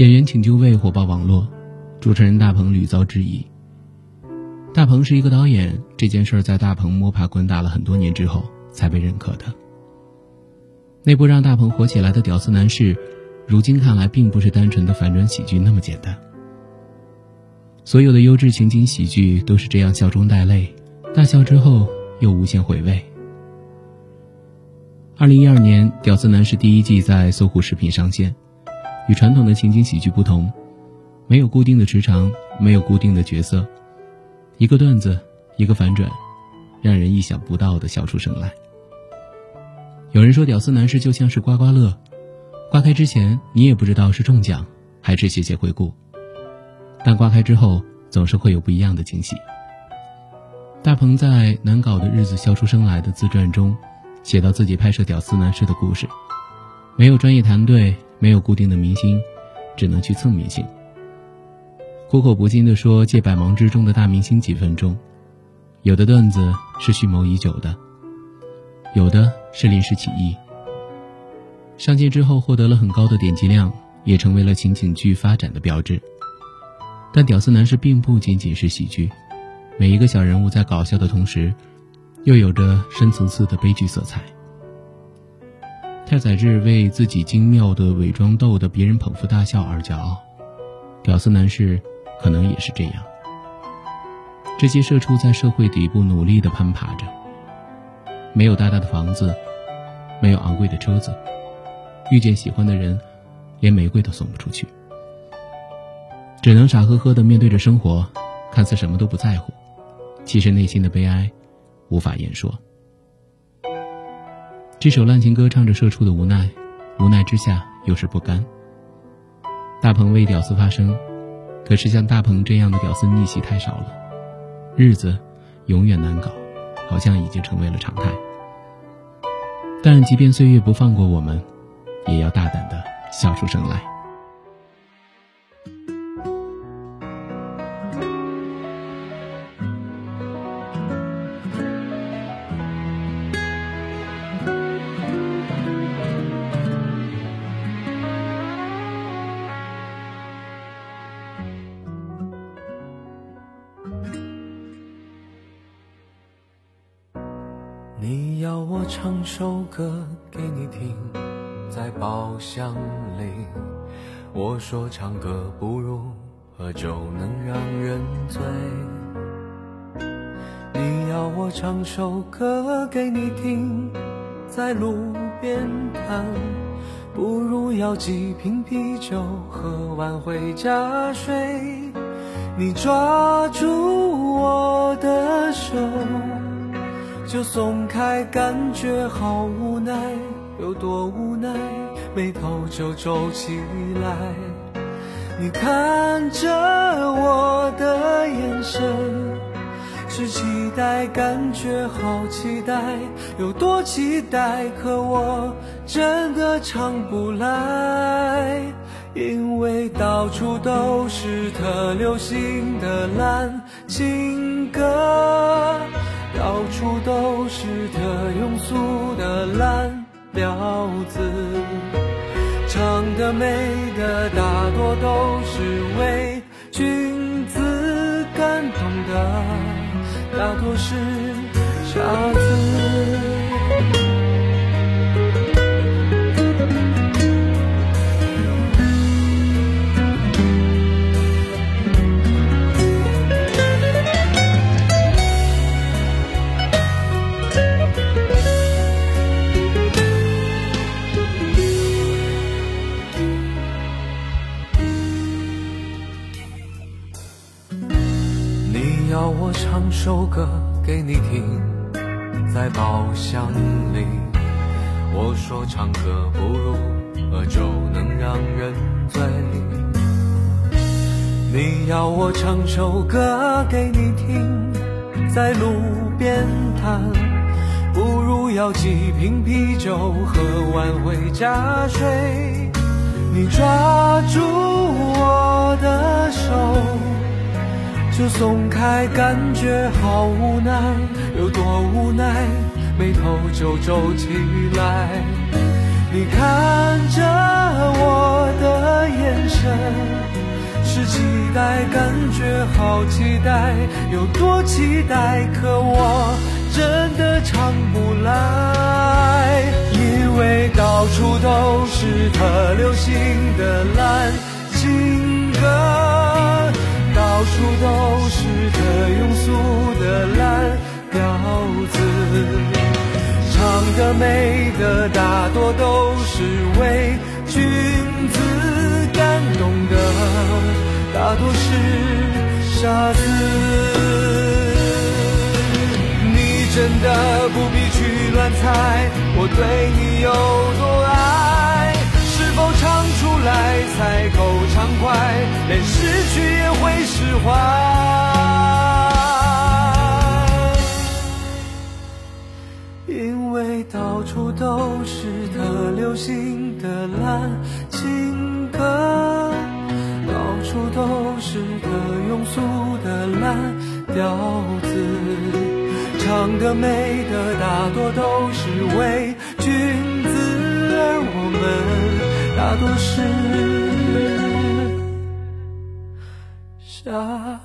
演员请就位火爆网络，主持人大鹏屡遭质疑。大鹏是一个导演，这件事儿在大鹏摸爬滚打了很多年之后才被认可的。那部让大鹏火起来的《屌丝男士》，如今看来并不是单纯的反转喜剧那么简单。所有的优质情景喜剧都是这样，笑中带泪，大笑之后又无限回味。二零一二年，《屌丝男士》第一季在搜狐视频上线。与传统的情景喜剧不同，没有固定的时长，没有固定的角色，一个段子，一个反转，让人意想不到的笑出声来。有人说，《屌丝男士》就像是刮刮乐，刮开之前你也不知道是中奖还是谢谢惠顾，但刮开之后总是会有不一样的惊喜。大鹏在难搞的日子笑出声来的自传中，写到自己拍摄《屌丝男士》的故事，没有专业团队。没有固定的明星，只能去蹭明星。苦口婆心地说，借百忙之中的大明星几分钟，有的段子是蓄谋已久的，有的是临时起意。上线之后获得了很高的点击量，也成为了情景剧发展的标志。但《屌丝男士》并不仅仅是喜剧，每一个小人物在搞笑的同时，又有着深层次的悲剧色彩。太宰治为自己精妙的伪装逗得别人捧腹大笑而骄傲，屌丝男士可能也是这样。这些社畜在社会底部努力地攀爬着，没有大大的房子，没有昂贵的车子，遇见喜欢的人，连玫瑰都送不出去，只能傻呵呵地面对着生活，看似什么都不在乎，其实内心的悲哀无法言说。这首烂情歌唱着社畜的无奈，无奈之下又是不甘。大鹏为屌丝发声，可是像大鹏这样的屌丝逆袭太少了，日子永远难搞，好像已经成为了常态。但即便岁月不放过我们，也要大胆的笑出声来。你要我唱首歌给你听，在包厢里，我说唱歌不如喝酒能让人醉。你要我唱首歌给你听，在路边摊，不如要几瓶啤酒喝完回家睡。你抓住我的手。就松开，感觉好无奈，有多无奈，眉头就皱起来。你看着我的眼神，是期待，感觉好期待，有多期待，可我真的唱不来，因为到处都是特流行的烂情歌。到处都是特庸俗的烂调子，唱的美的大多都是为君子感动的，大多是傻子。首歌给你听，在包厢里，我说唱歌不如喝酒能让人醉。你要我唱首歌给你听，在路边摊，不如要几瓶啤酒喝完回家睡。你抓住我的手，就松开，感觉好无奈，有多无奈，眉头就皱起来。你看着我的眼神，是期待，感觉好期待，有多期待，可我真的唱不来，因为到处都是特流行的烂情歌，到处都是特庸俗的烂调子。唱的美的大多都是为君子，感动的大多是傻子。你真的不必去乱猜，我对你有多爱，是否唱出来才够畅快，连失去也会释怀。因为到处都是特流行的烂情歌，到处都是特庸俗的烂调子，唱的美的大多都是伪君子，而我们大多是啊